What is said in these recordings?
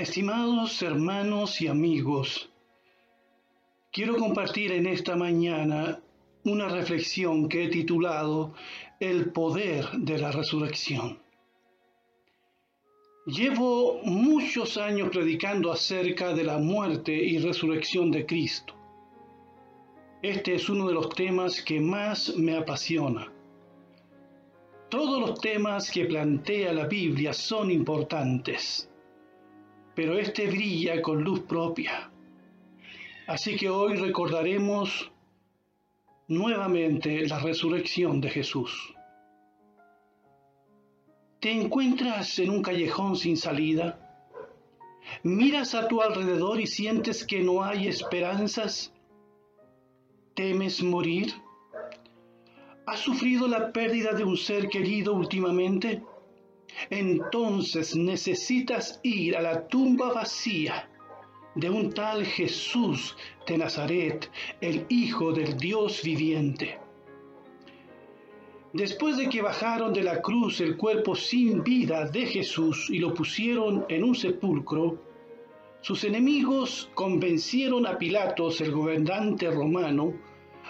Estimados hermanos y amigos, quiero compartir en esta mañana una reflexión que he titulado El poder de la resurrección. Llevo muchos años predicando acerca de la muerte y resurrección de Cristo. Este es uno de los temas que más me apasiona. Todos los temas que plantea la Biblia son importantes pero este brilla con luz propia. Así que hoy recordaremos nuevamente la resurrección de Jesús. ¿Te encuentras en un callejón sin salida? ¿Miras a tu alrededor y sientes que no hay esperanzas? ¿Temes morir? ¿Has sufrido la pérdida de un ser querido últimamente? Entonces necesitas ir a la tumba vacía de un tal Jesús de Nazaret, el Hijo del Dios viviente. Después de que bajaron de la cruz el cuerpo sin vida de Jesús y lo pusieron en un sepulcro, sus enemigos convencieron a Pilatos, el gobernante romano,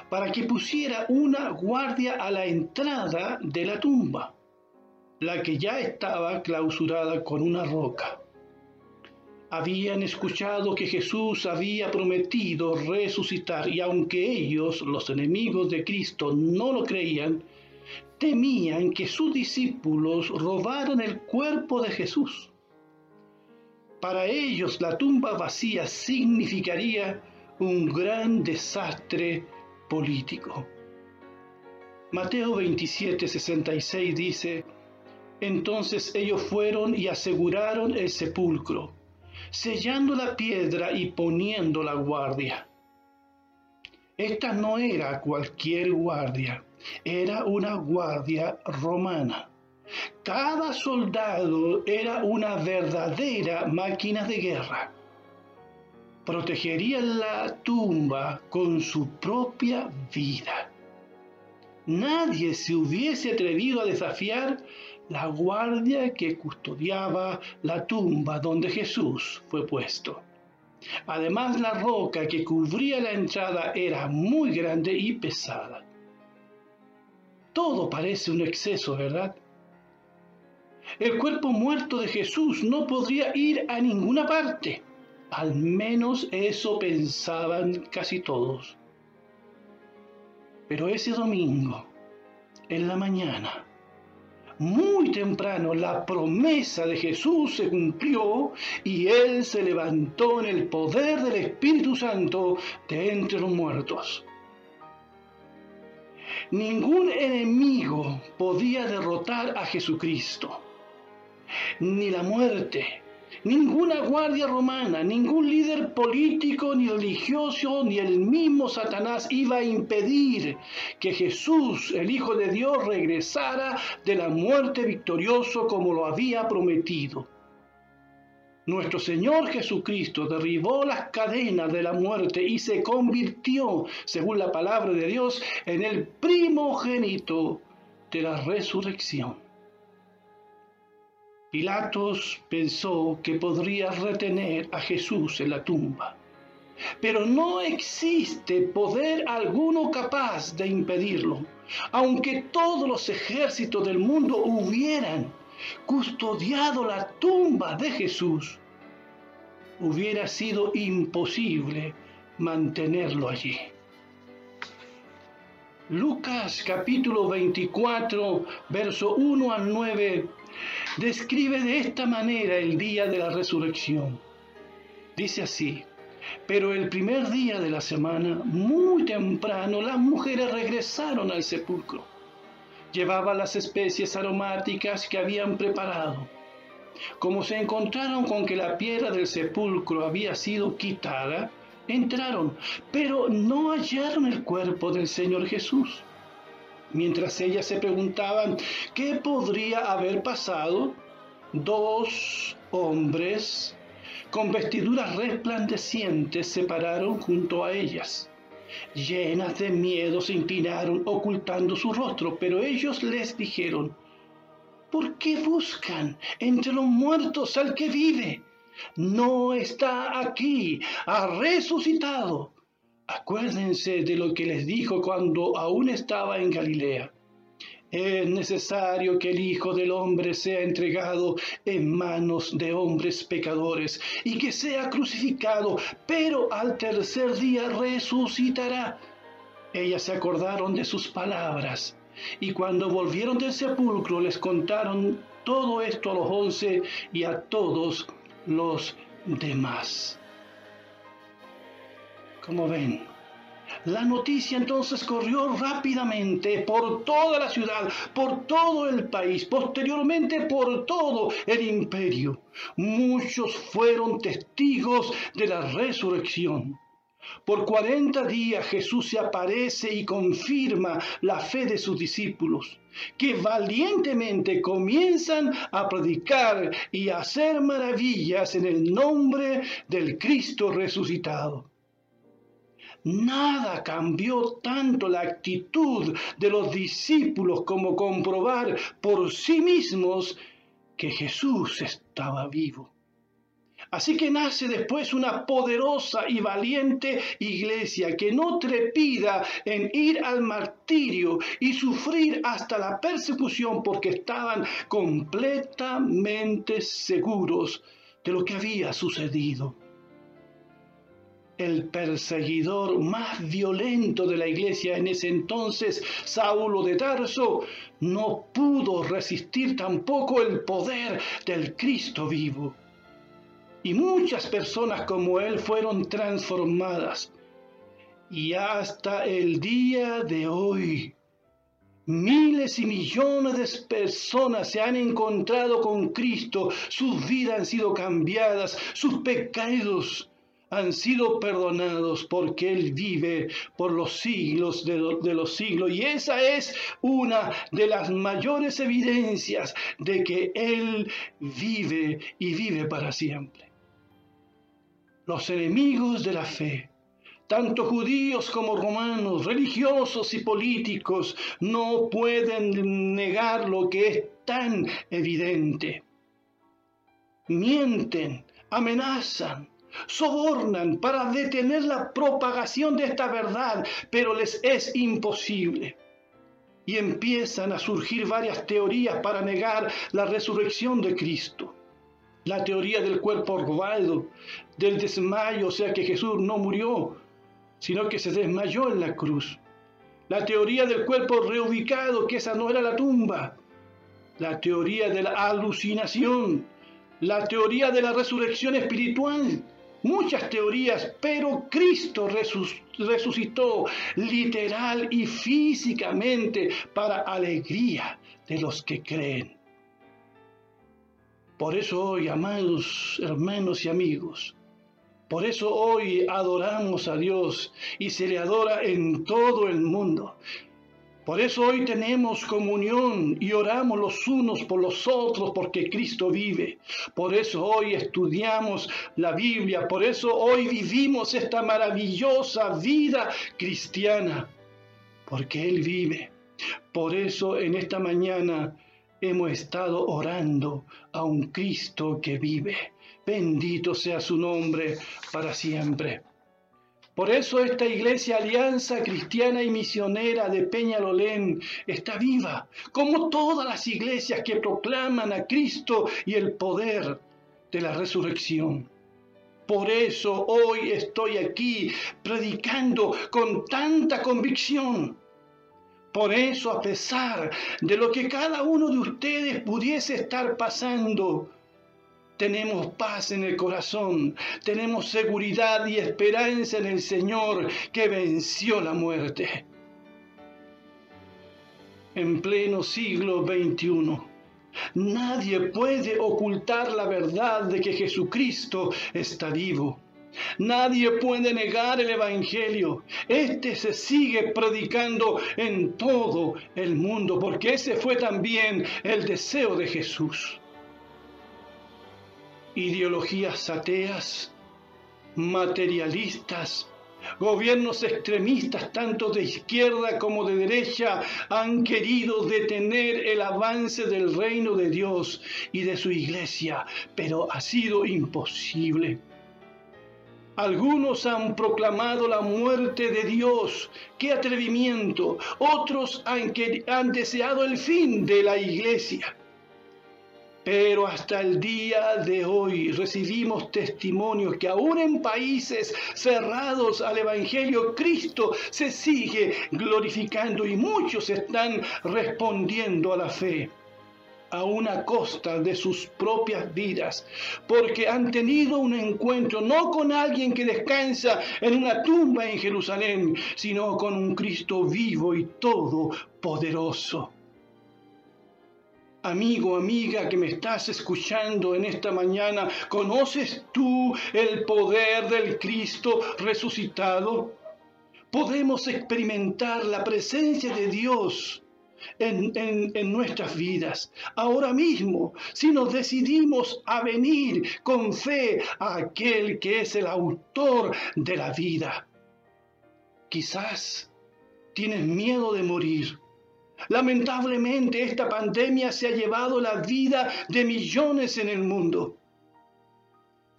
para que pusiera una guardia a la entrada de la tumba la que ya estaba clausurada con una roca. Habían escuchado que Jesús había prometido resucitar y aunque ellos, los enemigos de Cristo, no lo creían, temían que sus discípulos robaran el cuerpo de Jesús. Para ellos la tumba vacía significaría un gran desastre político. Mateo 27, 66 dice, entonces ellos fueron y aseguraron el sepulcro, sellando la piedra y poniendo la guardia. Esta no era cualquier guardia, era una guardia romana. Cada soldado era una verdadera máquina de guerra. Protegería la tumba con su propia vida. Nadie se hubiese atrevido a desafiar la guardia que custodiaba la tumba donde Jesús fue puesto. Además, la roca que cubría la entrada era muy grande y pesada. Todo parece un exceso, ¿verdad? El cuerpo muerto de Jesús no podría ir a ninguna parte. Al menos eso pensaban casi todos. Pero ese domingo, en la mañana, muy temprano la promesa de Jesús se cumplió y Él se levantó en el poder del Espíritu Santo de entre los muertos. Ningún enemigo podía derrotar a Jesucristo, ni la muerte, Ninguna guardia romana, ningún líder político ni religioso, ni el mismo Satanás iba a impedir que Jesús, el Hijo de Dios, regresara de la muerte victorioso como lo había prometido. Nuestro Señor Jesucristo derribó las cadenas de la muerte y se convirtió, según la palabra de Dios, en el primogénito de la resurrección. Pilatos pensó que podría retener a Jesús en la tumba, pero no existe poder alguno capaz de impedirlo, aunque todos los ejércitos del mundo hubieran custodiado la tumba de Jesús, hubiera sido imposible mantenerlo allí. Lucas capítulo 24, verso 1 al 9 describe de esta manera el día de la resurrección. Dice así, pero el primer día de la semana, muy temprano, las mujeres regresaron al sepulcro. Llevaban las especies aromáticas que habían preparado. Como se encontraron con que la piedra del sepulcro había sido quitada, entraron, pero no hallaron el cuerpo del Señor Jesús. Mientras ellas se preguntaban qué podría haber pasado, dos hombres con vestiduras resplandecientes se pararon junto a ellas. Llenas de miedo se inclinaron ocultando su rostro, pero ellos les dijeron, ¿por qué buscan entre los muertos al que vive? No está aquí, ha resucitado. Acuérdense de lo que les dijo cuando aún estaba en Galilea. Es necesario que el Hijo del Hombre sea entregado en manos de hombres pecadores y que sea crucificado, pero al tercer día resucitará. Ellas se acordaron de sus palabras y cuando volvieron del sepulcro les contaron todo esto a los once y a todos los demás. Como ven, la noticia entonces corrió rápidamente por toda la ciudad, por todo el país, posteriormente por todo el imperio. Muchos fueron testigos de la resurrección. Por cuarenta días Jesús se aparece y confirma la fe de sus discípulos, que valientemente comienzan a predicar y a hacer maravillas en el nombre del Cristo resucitado. Nada cambió tanto la actitud de los discípulos como comprobar por sí mismos que Jesús estaba vivo. Así que nace después una poderosa y valiente iglesia que no trepida en ir al martirio y sufrir hasta la persecución porque estaban completamente seguros de lo que había sucedido el perseguidor más violento de la iglesia en ese entonces, Saulo de Tarso, no pudo resistir tampoco el poder del Cristo vivo. Y muchas personas como él fueron transformadas. Y hasta el día de hoy, Miles y millones de personas se han encontrado con Cristo, sus vidas han sido cambiadas, sus pecados han sido perdonados porque Él vive por los siglos de, los siglos. Y esa es una de las mayores evidencias de que Él vive y vive para siempre. Los enemigos de la fe tanto judíos como romanos, religiosos y políticos, no pueden negar lo que es tan evidente. Mienten, amenazan, sobornan para detener la propagación de esta verdad, pero les es imposible. Y empiezan a surgir varias teorías para negar la resurrección de Cristo. La teoría del cuerpo robado, del desmayo, o sea que Jesús no murió, sino que se desmayó en la cruz. La teoría del cuerpo reubicado, que esa no era la tumba. La teoría de la alucinación. La teoría de la resurrección espiritual muchas teorías, pero Cristo resucitó literal y físicamente para alegría de los que creen. Por eso hoy, amados hermanos y amigos, por eso hoy adoramos a Dios y se le adora en todo el mundo. Por eso hoy tenemos comunión y oramos los unos por los otros porque Cristo vive. Por eso hoy estudiamos la Biblia. Por eso hoy vivimos esta maravillosa vida cristiana. Porque Él vive. Por eso en esta mañana hemos estado orando a un Cristo que vive. Bendito sea su nombre para siempre. Por eso esta iglesia Alianza Cristiana y Misionera de Peñalolén está viva, como todas las iglesias que proclaman a Cristo y el poder de la resurrección. Por eso hoy estoy aquí predicando con tanta convicción. Por eso, a pesar de lo que cada uno de ustedes pudiese estar pasando, tenemos paz en el corazón, tenemos seguridad y esperanza en el Señor que venció la muerte. En pleno siglo XXI, nadie puede ocultar la verdad de que Jesucristo está vivo. Nadie puede negar el Evangelio. Este se sigue predicando en todo el mundo, porque ese fue también el deseo de Jesús ideologías ateas, materialistas, Gobiernos extremistas, tanto de izquierda como de derecha, han querido detener el avance del reino de Dios y de su iglesia, pero ha sido imposible. Algunos han proclamado la muerte de Dios. ¡Qué atrevimiento! Otros han, han deseado el fin de la iglesia. Pero hasta el día de hoy recibimos testimonios que aún en países cerrados al Evangelio, Cristo se sigue glorificando y muchos están respondiendo a la fe a una costa de sus propias vidas, porque han tenido un encuentro no con alguien que descansa en una tumba en Jerusalén, sino con un Cristo vivo y todopoderoso. Amigo, amiga que me estás escuchando en esta mañana, ¿conoces tú el poder del Cristo resucitado? Podemos experimentar la presencia de Dios en, nuestras vidas. Ahora mismo, si nos decidimos a venir con fe a aquel que es el autor de la vida. Quizás tienes miedo de morir. Lamentablemente esta pandemia se ha llevado la vida de millones en el mundo.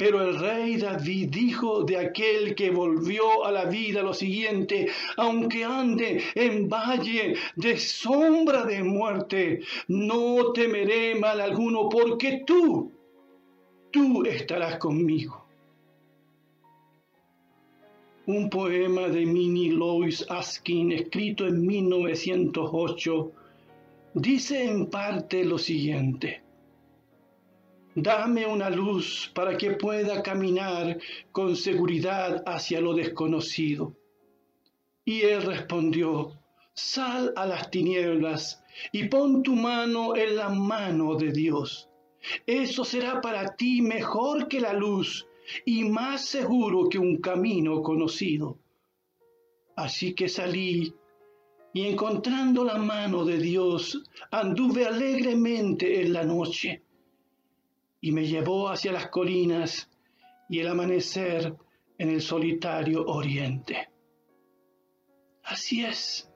Pero el rey David dijo de aquel que volvió a la vida lo siguiente, aunque ande en valle de sombra de muerte, no temeré mal alguno, porque tú, tú estarás conmigo. Un poema de Minnie Lois Askin, escrito en 1908, dice en parte lo siguiente. Dame una luz para que pueda caminar con seguridad hacia lo desconocido. Y él respondió, sal a las tinieblas y pon tu mano en la mano de Dios. Eso será para ti mejor que la luz y más seguro que un camino conocido. Así que salí y encontrando la mano de Dios, anduve alegremente en la noche y me llevó hacia las colinas y el amanecer en el solitario oriente. Así es.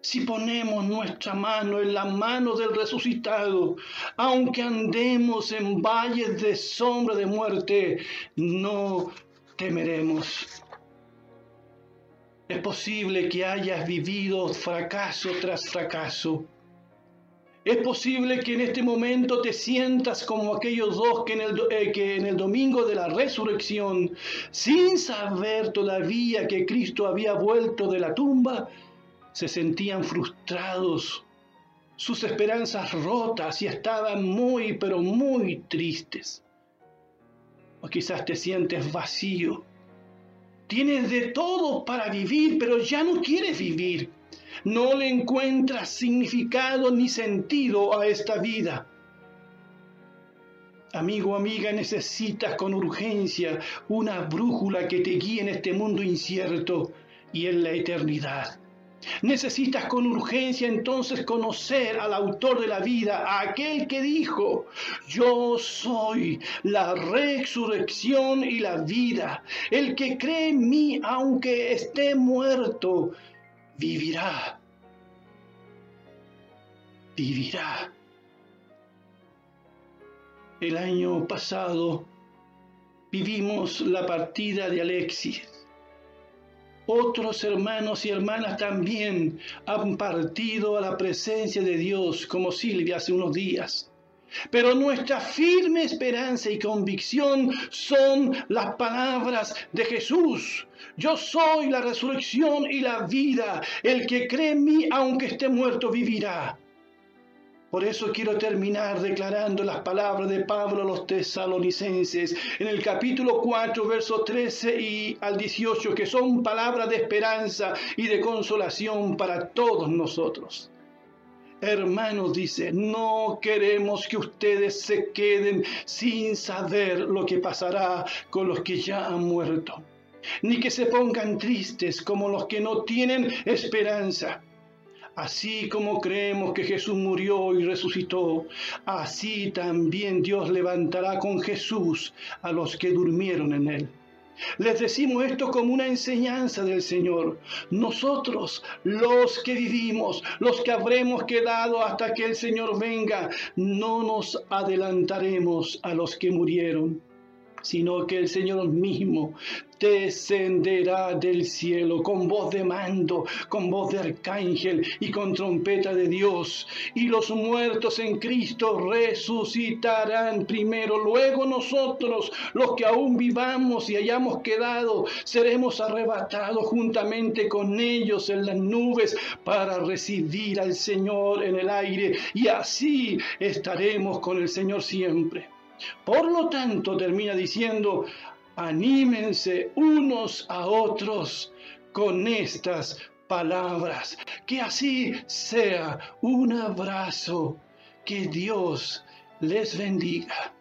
Si ponemos nuestra mano en la mano del resucitado, aunque andemos en valles de sombra de muerte, no temeremos. Es posible que hayas vivido fracaso tras fracaso es posible que en este momento te sientas como aquellos dos que en, el, eh, que en el domingo de la resurrección, sin saber todavía que Cristo había vuelto de la tumba, se sentían frustrados, sus esperanzas rotas y estaban muy, pero muy tristes. O quizás te sientes vacío. Tienes de todo para vivir, pero ya no quieres vivir no le encuentras significado ni sentido a esta vida. Amigo, amiga, necesitas con urgencia una brújula que te guíe en este mundo incierto y en la eternidad. Necesitas con urgencia entonces conocer al autor de la vida, a aquel que dijo, yo soy la resurrección y la vida. El que cree en mí, aunque esté muerto, vivirá. Vivirá. El año pasado vivimos la partida de Alexis. Otros hermanos y hermanas también han partido a la presencia de Dios, como Silvia hace unos días. Pero nuestra firme esperanza y convicción son las palabras de Jesús. Yo soy la resurrección y la vida. El que cree en mí, aunque esté muerto, vivirá. Por eso quiero terminar declarando las palabras de Pablo a los tesalonicenses en el capítulo 4, versos 13 y al 18, que son palabras de esperanza y de consolación para todos nosotros. Hermanos, dice, no queremos que ustedes se queden sin saber lo que pasará con los que ya han muerto, ni que se pongan tristes como los que no tienen esperanza. Así como creemos que Jesús murió y resucitó, así también Dios levantará con Jesús a los que durmieron en él. Les decimos esto como una enseñanza del Señor. Nosotros, los que vivimos, los que habremos quedado hasta que el Señor venga, no nos adelantaremos a los que murieron sino que el Señor mismo descenderá del cielo con voz de mando, con voz de arcángel y con trompeta de Dios. Y los muertos en Cristo resucitarán primero. Luego nosotros, los que aún vivamos y hayamos quedado, seremos arrebatados juntamente con ellos en las nubes para recibir al Señor en el aire. Y así estaremos con el Señor siempre. Por lo tanto, termina diciendo, anímense unos a otros con estas palabras. Que así sea un abrazo. Que Dios les bendiga.